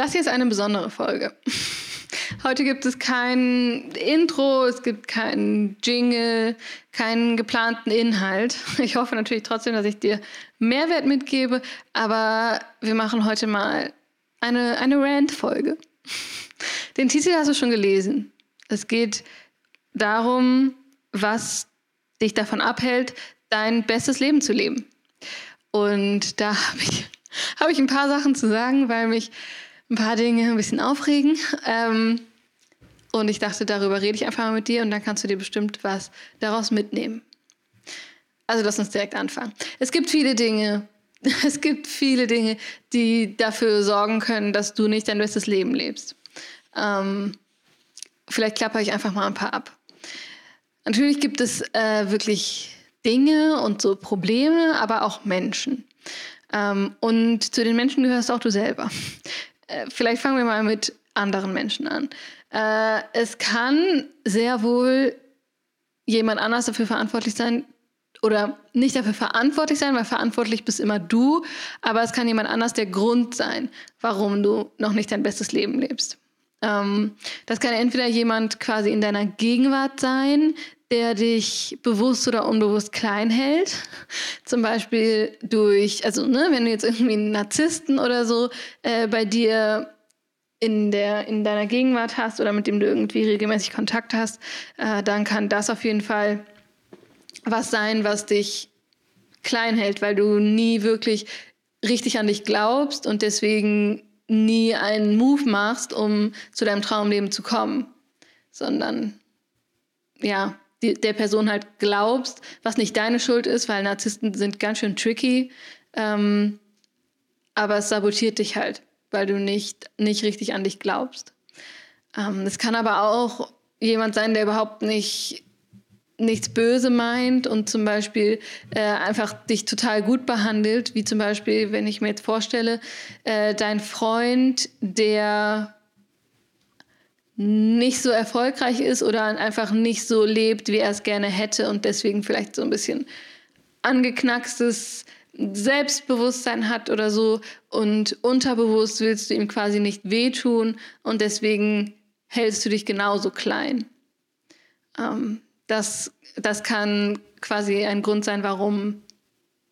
Das hier ist eine besondere Folge. Heute gibt es kein Intro, es gibt keinen Jingle, keinen geplanten Inhalt. Ich hoffe natürlich trotzdem, dass ich dir Mehrwert mitgebe, aber wir machen heute mal eine, eine Rant-Folge. Den Titel hast du schon gelesen. Es geht darum, was dich davon abhält, dein bestes Leben zu leben. Und da habe ich, hab ich ein paar Sachen zu sagen, weil mich ein paar Dinge ein bisschen aufregen. Ähm, und ich dachte, darüber rede ich einfach mal mit dir und dann kannst du dir bestimmt was daraus mitnehmen. Also lass uns direkt anfangen. Es gibt viele Dinge, es gibt viele Dinge, die dafür sorgen können, dass du nicht dein bestes Leben lebst. Ähm, vielleicht klapper ich einfach mal ein paar ab. Natürlich gibt es äh, wirklich Dinge und so Probleme, aber auch Menschen. Ähm, und zu den Menschen gehörst auch du selber. Äh, vielleicht fangen wir mal mit anderen Menschen an. Äh, es kann sehr wohl jemand anders dafür verantwortlich sein oder nicht dafür verantwortlich sein, weil verantwortlich bist immer du, aber es kann jemand anders der Grund sein, warum du noch nicht dein bestes Leben lebst. Ähm, das kann entweder jemand quasi in deiner Gegenwart sein, der dich bewusst oder unbewusst klein hält. Zum Beispiel durch, also ne, wenn du jetzt irgendwie einen Narzissten oder so äh, bei dir in, der, in deiner Gegenwart hast oder mit dem du irgendwie regelmäßig Kontakt hast, äh, dann kann das auf jeden Fall was sein, was dich klein hält, weil du nie wirklich richtig an dich glaubst und deswegen nie einen Move machst, um zu deinem Traumleben zu kommen, sondern ja, die, der Person halt glaubst, was nicht deine Schuld ist, weil Narzissten sind ganz schön tricky, ähm, aber es sabotiert dich halt, weil du nicht, nicht richtig an dich glaubst. Ähm, es kann aber auch jemand sein, der überhaupt nicht nichts böse meint und zum Beispiel äh, einfach dich total gut behandelt, wie zum Beispiel, wenn ich mir jetzt vorstelle, äh, dein Freund, der nicht so erfolgreich ist oder einfach nicht so lebt, wie er es gerne hätte und deswegen vielleicht so ein bisschen angeknackstes Selbstbewusstsein hat oder so und unterbewusst willst du ihm quasi nicht wehtun und deswegen hältst du dich genauso klein. Ähm, das, das kann quasi ein Grund sein, warum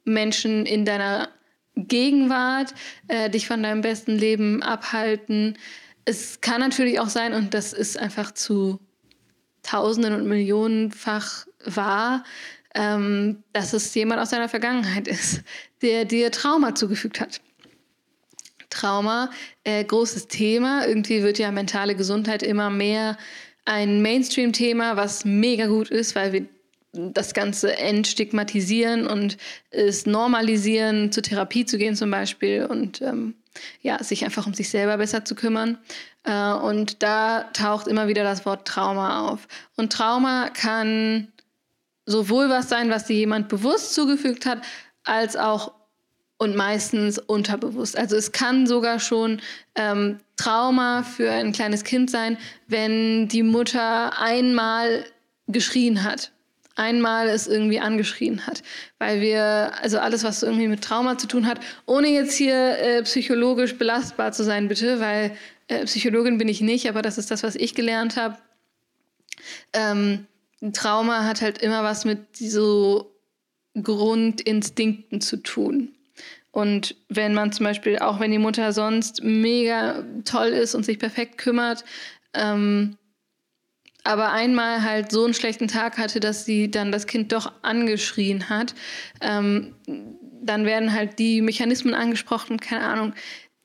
Menschen in deiner Gegenwart äh, dich von deinem besten Leben abhalten. Es kann natürlich auch sein, und das ist einfach zu Tausenden und Millionenfach wahr, ähm, dass es jemand aus deiner Vergangenheit ist, der dir Trauma zugefügt hat. Trauma, äh, großes Thema. Irgendwie wird ja mentale Gesundheit immer mehr ein Mainstream-Thema, was mega gut ist, weil wir das Ganze entstigmatisieren und es normalisieren, zur Therapie zu gehen zum Beispiel und ähm, ja, sich einfach um sich selber besser zu kümmern. Äh, und da taucht immer wieder das Wort Trauma auf. Und Trauma kann sowohl was sein, was dir jemand bewusst zugefügt hat, als auch und meistens unterbewusst. Also es kann sogar schon ähm, Trauma für ein kleines Kind sein, wenn die Mutter einmal geschrien hat. Einmal es irgendwie angeschrien hat. Weil wir, also alles, was irgendwie mit Trauma zu tun hat, ohne jetzt hier äh, psychologisch belastbar zu sein, bitte, weil äh, Psychologin bin ich nicht, aber das ist das, was ich gelernt habe. Ähm, Trauma hat halt immer was mit so Grundinstinkten zu tun. Und wenn man zum Beispiel, auch wenn die Mutter sonst mega toll ist und sich perfekt kümmert, ähm, aber einmal halt so einen schlechten Tag hatte, dass sie dann das Kind doch angeschrien hat, ähm, dann werden halt die Mechanismen angesprochen, keine Ahnung,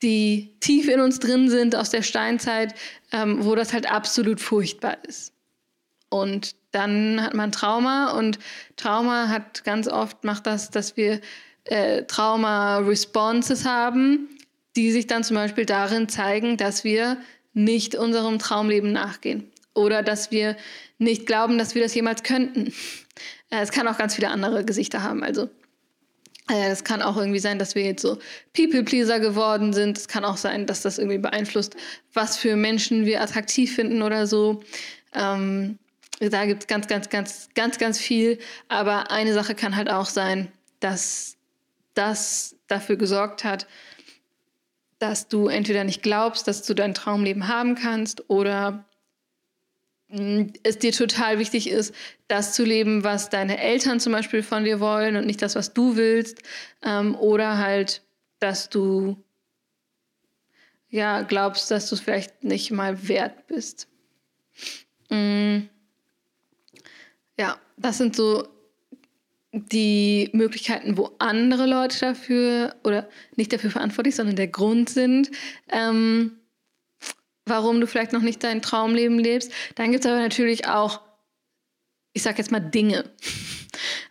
die tief in uns drin sind aus der Steinzeit, ähm, wo das halt absolut furchtbar ist. Und dann hat man Trauma und Trauma hat ganz oft macht das, dass wir äh, Trauma-Responses haben, die sich dann zum Beispiel darin zeigen, dass wir nicht unserem Traumleben nachgehen oder dass wir nicht glauben, dass wir das jemals könnten. Äh, es kann auch ganz viele andere Gesichter haben. Also äh, es kann auch irgendwie sein, dass wir jetzt so People-Pleaser geworden sind. Es kann auch sein, dass das irgendwie beeinflusst, was für Menschen wir attraktiv finden oder so. Ähm, da gibt es ganz, ganz, ganz, ganz, ganz viel. Aber eine Sache kann halt auch sein, dass das dafür gesorgt hat, dass du entweder nicht glaubst, dass du dein Traumleben haben kannst oder es dir total wichtig ist, das zu leben, was deine Eltern zum Beispiel von dir wollen und nicht das, was du willst. Ähm, oder halt, dass du ja glaubst, dass du es vielleicht nicht mal wert bist. Mhm. Ja, das sind so die Möglichkeiten, wo andere Leute dafür oder nicht dafür verantwortlich, sondern der Grund sind, ähm, warum du vielleicht noch nicht dein Traumleben lebst. Dann gibt es aber natürlich auch, ich sag jetzt mal, Dinge.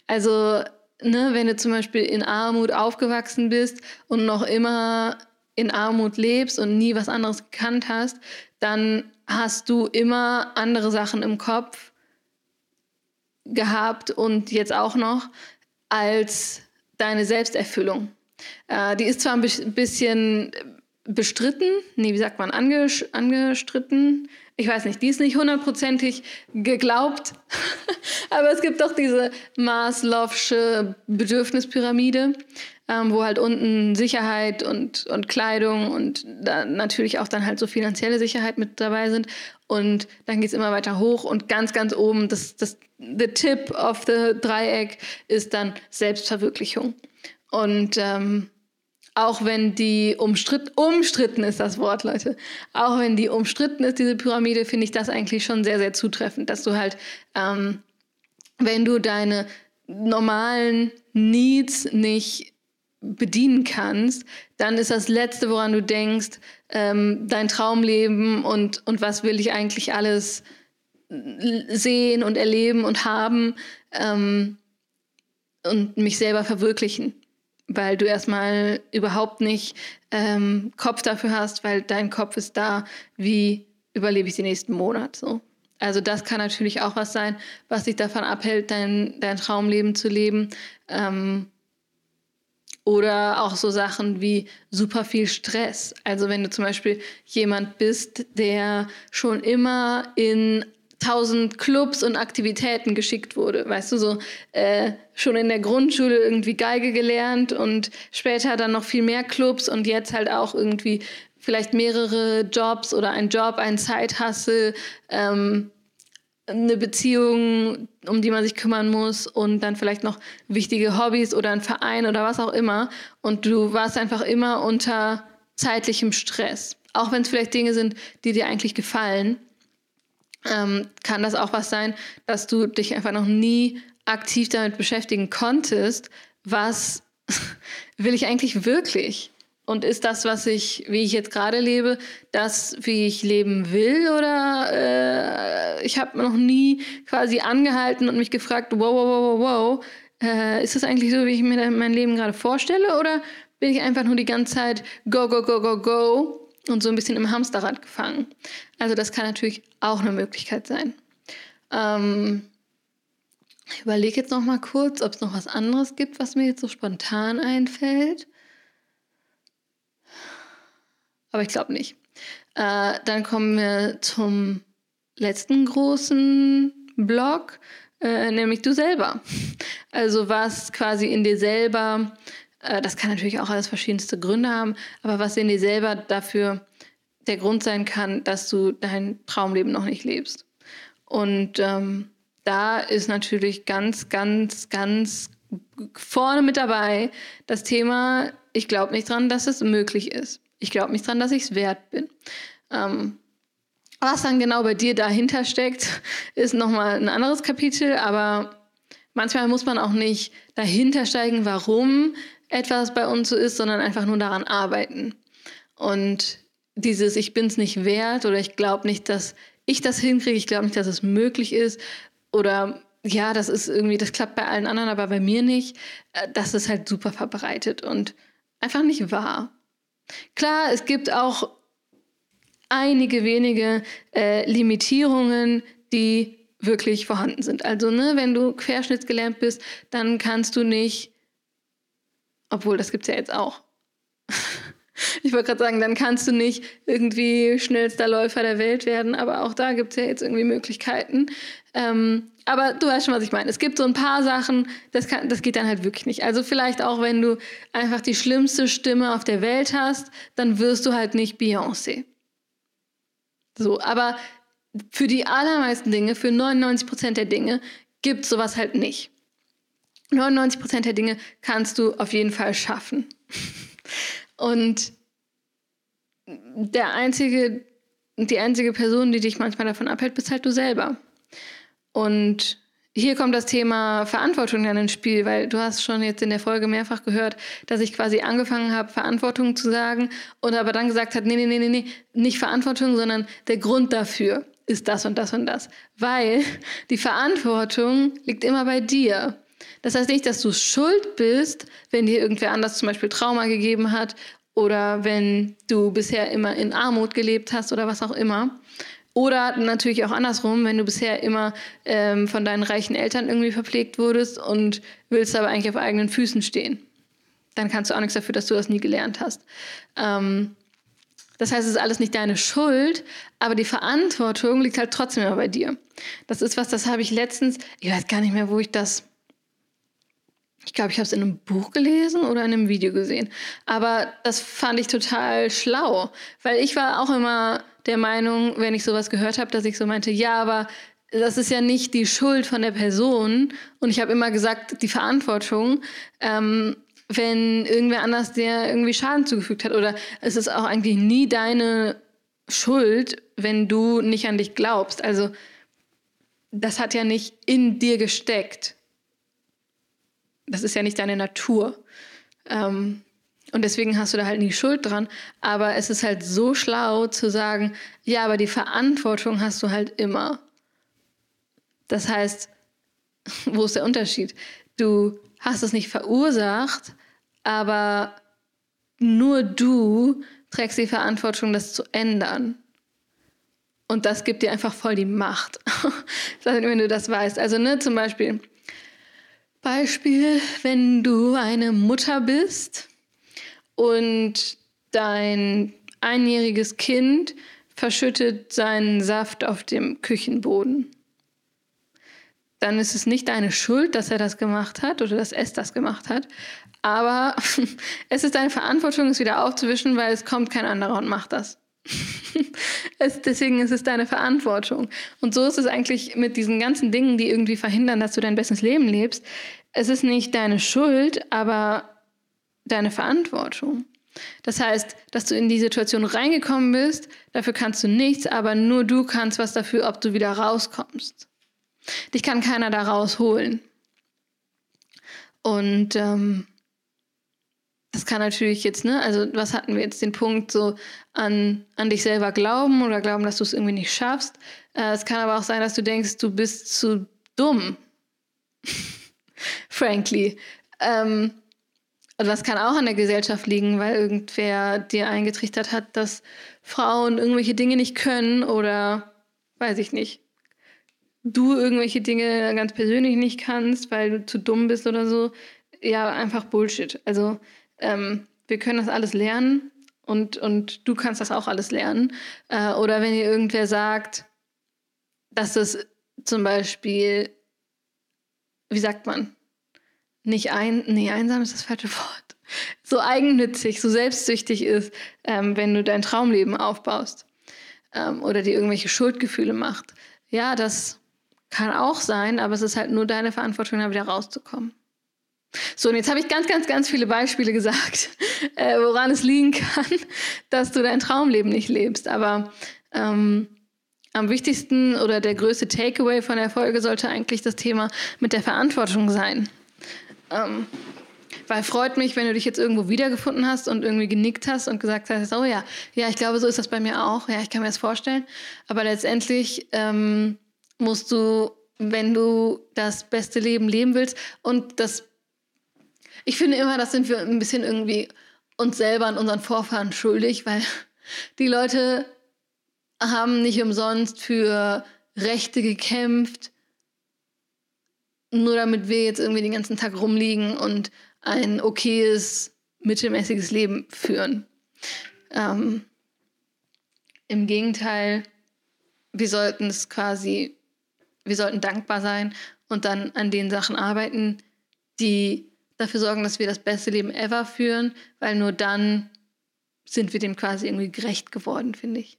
Also, ne, wenn du zum Beispiel in Armut aufgewachsen bist und noch immer in Armut lebst und nie was anderes gekannt hast, dann hast du immer andere Sachen im Kopf, gehabt und jetzt auch noch als deine Selbsterfüllung. Äh, die ist zwar ein bisschen bestritten, nee, wie sagt man, anges angestritten. Ich weiß nicht, die ist nicht hundertprozentig geglaubt, aber es gibt doch diese Maslow'sche Bedürfnispyramide, ähm, wo halt unten Sicherheit und, und Kleidung und natürlich auch dann halt so finanzielle Sicherheit mit dabei sind. Und dann geht es immer weiter hoch und ganz, ganz oben, das, das, the tip of the Dreieck ist dann Selbstverwirklichung. Und ähm, auch wenn die umstritten, umstritten ist das Wort, Leute, auch wenn die umstritten ist, diese Pyramide, finde ich das eigentlich schon sehr, sehr zutreffend, dass du halt, ähm, wenn du deine normalen Needs nicht bedienen kannst, dann ist das Letzte, woran du denkst, ähm, dein Traumleben und, und was will ich eigentlich alles sehen und erleben und haben ähm, und mich selber verwirklichen, weil du erstmal überhaupt nicht ähm, Kopf dafür hast, weil dein Kopf ist da, wie überlebe ich den nächsten Monat so. Also das kann natürlich auch was sein, was dich davon abhält, dein, dein Traumleben zu leben. Ähm, oder auch so Sachen wie super viel Stress. Also wenn du zum Beispiel jemand bist, der schon immer in tausend Clubs und Aktivitäten geschickt wurde. Weißt du, so äh, schon in der Grundschule irgendwie Geige gelernt und später dann noch viel mehr Clubs und jetzt halt auch irgendwie vielleicht mehrere Jobs oder ein Job, ein Zeithassel, ähm, eine Beziehung, um die man sich kümmern muss und dann vielleicht noch wichtige Hobbys oder ein Verein oder was auch immer. Und du warst einfach immer unter zeitlichem Stress. Auch wenn es vielleicht Dinge sind, die dir eigentlich gefallen, ähm, kann das auch was sein, dass du dich einfach noch nie aktiv damit beschäftigen konntest, was will ich eigentlich wirklich? Und ist das, was ich, wie ich jetzt gerade lebe, das, wie ich leben will? Oder äh, ich habe noch nie quasi angehalten und mich gefragt, wow, wow, wow, wow, wow, äh, ist das eigentlich so, wie ich mir mein Leben gerade vorstelle? Oder bin ich einfach nur die ganze Zeit go, go, go, go, go und so ein bisschen im Hamsterrad gefangen? Also das kann natürlich auch eine Möglichkeit sein. Ähm, ich überlege jetzt noch mal kurz, ob es noch was anderes gibt, was mir jetzt so spontan einfällt. Aber ich glaube nicht. Äh, dann kommen wir zum letzten großen Block, äh, nämlich du selber. Also was quasi in dir selber, das kann natürlich auch alles verschiedenste Gründe haben, aber was in dir selber dafür der Grund sein kann, dass du dein Traumleben noch nicht lebst. Und ähm, da ist natürlich ganz, ganz, ganz vorne mit dabei das Thema, ich glaube nicht dran, dass es möglich ist. Ich glaube nicht dran, dass ich es wert bin. Ähm, was dann genau bei dir dahinter steckt, ist nochmal ein anderes Kapitel, aber manchmal muss man auch nicht dahinter steigen, warum etwas bei uns so ist, sondern einfach nur daran arbeiten. Und dieses Ich bin es nicht wert oder ich glaube nicht, dass ich das hinkriege, ich glaube nicht, dass es möglich ist oder ja, das ist irgendwie, das klappt bei allen anderen, aber bei mir nicht, äh, das ist halt super verbreitet und einfach nicht wahr. Klar, es gibt auch einige wenige äh, Limitierungen, die wirklich vorhanden sind. Also, ne, wenn du querschnittsgelähmt bist, dann kannst du nicht, obwohl das gibt es ja jetzt auch. ich wollte gerade sagen, dann kannst du nicht irgendwie schnellster Läufer der Welt werden, aber auch da gibt es ja jetzt irgendwie Möglichkeiten. Ähm, aber du weißt schon, was ich meine. Es gibt so ein paar Sachen, das, kann, das geht dann halt wirklich nicht. Also vielleicht auch, wenn du einfach die schlimmste Stimme auf der Welt hast, dann wirst du halt nicht Beyoncé. So, aber für die allermeisten Dinge, für 99 Prozent der Dinge, gibt es sowas halt nicht. 99 Prozent der Dinge kannst du auf jeden Fall schaffen. Und der einzige, die einzige Person, die dich manchmal davon abhält, bist halt du selber. Und hier kommt das Thema Verantwortung dann ins Spiel, weil du hast schon jetzt in der Folge mehrfach gehört, dass ich quasi angefangen habe, Verantwortung zu sagen und aber dann gesagt hat, nee, nee, nee, nee, nee, nicht Verantwortung, sondern der Grund dafür ist das und das und das. Weil die Verantwortung liegt immer bei dir. Das heißt nicht, dass du schuld bist, wenn dir irgendwer anders zum Beispiel Trauma gegeben hat oder wenn du bisher immer in Armut gelebt hast oder was auch immer. Oder natürlich auch andersrum, wenn du bisher immer ähm, von deinen reichen Eltern irgendwie verpflegt wurdest und willst aber eigentlich auf eigenen Füßen stehen. Dann kannst du auch nichts dafür, dass du das nie gelernt hast. Ähm, das heißt, es ist alles nicht deine Schuld, aber die Verantwortung liegt halt trotzdem immer bei dir. Das ist was, das habe ich letztens, ich weiß gar nicht mehr, wo ich das ich glaube, ich habe es in einem Buch gelesen oder in einem Video gesehen. Aber das fand ich total schlau, weil ich war auch immer der Meinung, wenn ich sowas gehört habe, dass ich so meinte, ja, aber das ist ja nicht die Schuld von der Person. Und ich habe immer gesagt, die Verantwortung, ähm, wenn irgendwer anders dir irgendwie Schaden zugefügt hat. Oder es ist auch eigentlich nie deine Schuld, wenn du nicht an dich glaubst. Also das hat ja nicht in dir gesteckt das ist ja nicht deine Natur. Ähm, und deswegen hast du da halt nie Schuld dran. Aber es ist halt so schlau zu sagen, ja, aber die Verantwortung hast du halt immer. Das heißt, wo ist der Unterschied? Du hast es nicht verursacht, aber nur du trägst die Verantwortung, das zu ändern. Und das gibt dir einfach voll die Macht, wenn du das weißt. Also, ne, zum Beispiel, Beispiel, wenn du eine Mutter bist und dein einjähriges Kind verschüttet seinen Saft auf dem Küchenboden. Dann ist es nicht deine Schuld, dass er das gemacht hat oder dass es das gemacht hat. Aber es ist deine Verantwortung, es wieder aufzuwischen, weil es kommt kein anderer und macht das. es, deswegen ist es deine Verantwortung. Und so ist es eigentlich mit diesen ganzen Dingen, die irgendwie verhindern, dass du dein bestes Leben lebst. Es ist nicht deine Schuld, aber deine Verantwortung. Das heißt, dass du in die Situation reingekommen bist, dafür kannst du nichts, aber nur du kannst was dafür, ob du wieder rauskommst. Dich kann keiner da rausholen. Und ähm, das kann natürlich jetzt, ne, also was hatten wir jetzt den Punkt so an, an dich selber glauben oder glauben, dass du es irgendwie nicht schaffst. Äh, es kann aber auch sein, dass du denkst, du bist zu dumm. Frankly. Ähm, und das kann auch an der Gesellschaft liegen, weil irgendwer dir eingetrichtert hat, dass Frauen irgendwelche Dinge nicht können oder weiß ich nicht. Du irgendwelche Dinge ganz persönlich nicht kannst, weil du zu dumm bist oder so. Ja, einfach Bullshit. Also ähm, wir können das alles lernen und, und du kannst das auch alles lernen. Äh, oder wenn dir irgendwer sagt, dass das zum Beispiel, wie sagt man, nicht ein, nee, einsam ist das falsche Wort, so eigennützig, so selbstsüchtig ist, ähm, wenn du dein Traumleben aufbaust ähm, oder dir irgendwelche Schuldgefühle macht. Ja, das kann auch sein, aber es ist halt nur deine Verantwortung, da wieder rauszukommen. So, und jetzt habe ich ganz, ganz, ganz viele Beispiele gesagt, äh, woran es liegen kann, dass du dein Traumleben nicht lebst. Aber ähm, am wichtigsten oder der größte Takeaway von der Folge sollte eigentlich das Thema mit der Verantwortung sein. Ähm, weil freut mich, wenn du dich jetzt irgendwo wiedergefunden hast und irgendwie genickt hast und gesagt hast, oh ja, ja, ich glaube, so ist das bei mir auch. Ja, ich kann mir das vorstellen. Aber letztendlich ähm, musst du, wenn du das beste Leben leben willst und das ich finde immer, das sind wir ein bisschen irgendwie uns selber und unseren Vorfahren schuldig, weil die Leute haben nicht umsonst für Rechte gekämpft, nur damit wir jetzt irgendwie den ganzen Tag rumliegen und ein okayes, mittelmäßiges Leben führen. Ähm, Im Gegenteil, wir sollten es quasi, wir sollten dankbar sein und dann an den Sachen arbeiten, die dafür sorgen, dass wir das beste Leben ever führen, weil nur dann sind wir dem quasi irgendwie gerecht geworden, finde ich.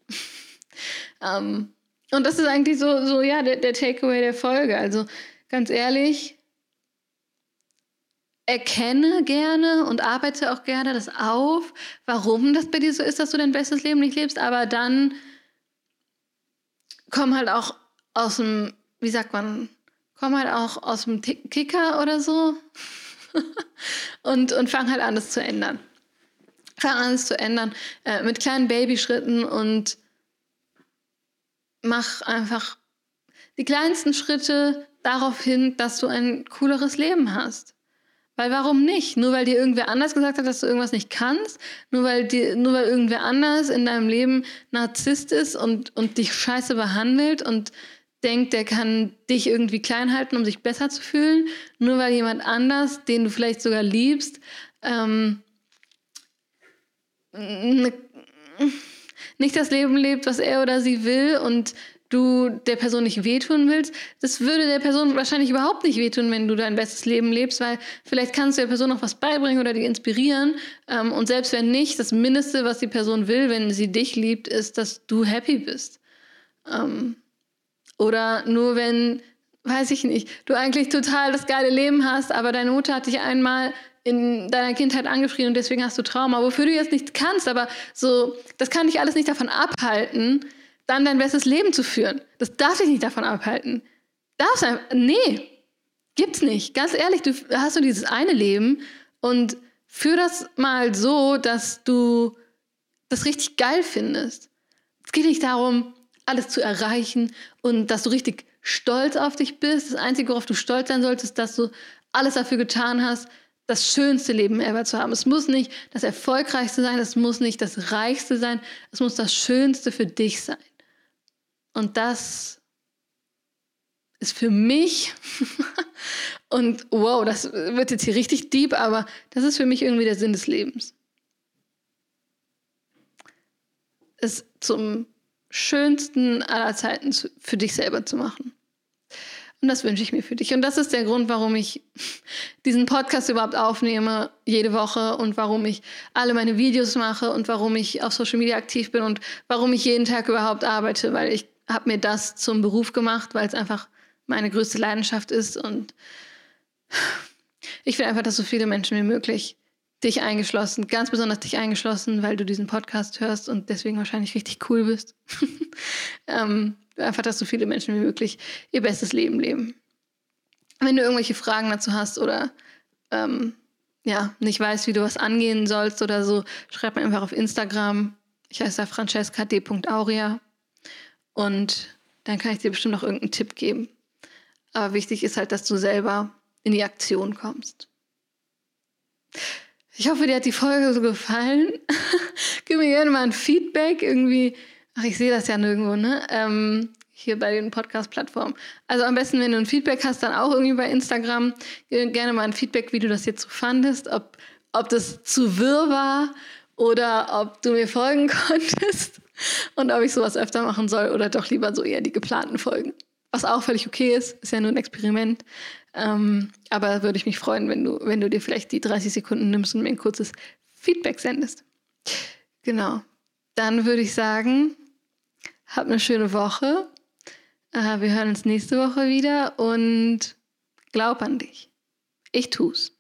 ähm, und das ist eigentlich so, so ja, der, der Takeaway der Folge. Also ganz ehrlich, erkenne gerne und arbeite auch gerne das auf, warum das bei dir so ist, dass du dein bestes Leben nicht lebst, aber dann komm halt auch aus dem, wie sagt man, komm halt auch aus dem Kicker oder so und, und fang halt an, das zu ändern. Fang an, es zu ändern äh, mit kleinen Babyschritten und mach einfach die kleinsten Schritte darauf hin, dass du ein cooleres Leben hast. Weil warum nicht? Nur weil dir irgendwer anders gesagt hat, dass du irgendwas nicht kannst, nur weil, dir, nur weil irgendwer anders in deinem Leben Narzisst ist und, und dich scheiße behandelt und denkt, der kann dich irgendwie klein halten, um sich besser zu fühlen, nur weil jemand anders, den du vielleicht sogar liebst, ähm, nicht das Leben lebt, was er oder sie will und du der Person nicht wehtun willst, das würde der Person wahrscheinlich überhaupt nicht wehtun, wenn du dein bestes Leben lebst, weil vielleicht kannst du der Person noch was beibringen oder die inspirieren. Ähm, und selbst wenn nicht, das Mindeste, was die Person will, wenn sie dich liebt, ist, dass du happy bist. Ähm, oder nur wenn, weiß ich nicht, du eigentlich total das geile Leben hast, aber deine Mutter hat dich einmal in deiner Kindheit angeschrien und deswegen hast du Trauma, wofür du jetzt nichts kannst, aber so, das kann dich alles nicht davon abhalten, dann dein bestes Leben zu führen. Das darf dich nicht davon abhalten. Darfst einfach, nee, gibt's nicht. Ganz ehrlich, du hast nur dieses eine Leben und führ das mal so, dass du das richtig geil findest. Es geht nicht darum, alles zu erreichen und dass du richtig stolz auf dich bist. Das Einzige, worauf du stolz sein solltest, dass du alles dafür getan hast, das schönste Leben ever zu haben. Es muss nicht das erfolgreichste sein, es muss nicht das reichste sein, es muss das schönste für dich sein. Und das ist für mich, und wow, das wird jetzt hier richtig deep, aber das ist für mich irgendwie der Sinn des Lebens. Es zum schönsten aller Zeiten für dich selber zu machen. Und das wünsche ich mir für dich. Und das ist der Grund, warum ich diesen Podcast überhaupt aufnehme, jede Woche und warum ich alle meine Videos mache und warum ich auf Social Media aktiv bin und warum ich jeden Tag überhaupt arbeite, weil ich habe mir das zum Beruf gemacht, weil es einfach meine größte Leidenschaft ist. Und ich will einfach, dass so viele Menschen wie möglich dich eingeschlossen, ganz besonders dich eingeschlossen, weil du diesen Podcast hörst und deswegen wahrscheinlich richtig cool bist. ähm, einfach, dass so viele Menschen wie möglich ihr bestes Leben leben. Wenn du irgendwelche Fragen dazu hast oder ähm, ja, nicht weißt, wie du was angehen sollst oder so, schreib mir einfach auf Instagram. Ich heiße da francesca.d.auria und dann kann ich dir bestimmt noch irgendeinen Tipp geben. Aber wichtig ist halt, dass du selber in die Aktion kommst. Ich hoffe, dir hat die Folge so gefallen. Gib mir gerne mal ein Feedback. Irgendwie Ach, ich sehe das ja nirgendwo, ne? Ähm, hier bei den Podcast-Plattformen. Also am besten, wenn du ein Feedback hast, dann auch irgendwie bei Instagram. Gerne mal ein Feedback, wie du das jetzt so fandest, ob, ob das zu wirr war oder ob du mir folgen konntest und ob ich sowas öfter machen soll oder doch lieber so eher die geplanten Folgen. Was auch völlig okay ist, ist ja nur ein Experiment. Ähm, aber würde ich mich freuen, wenn du, wenn du dir vielleicht die 30 Sekunden nimmst und mir ein kurzes Feedback sendest. Genau. Dann würde ich sagen, hab eine schöne Woche. Äh, wir hören uns nächste Woche wieder und glaub an dich. Ich tu's.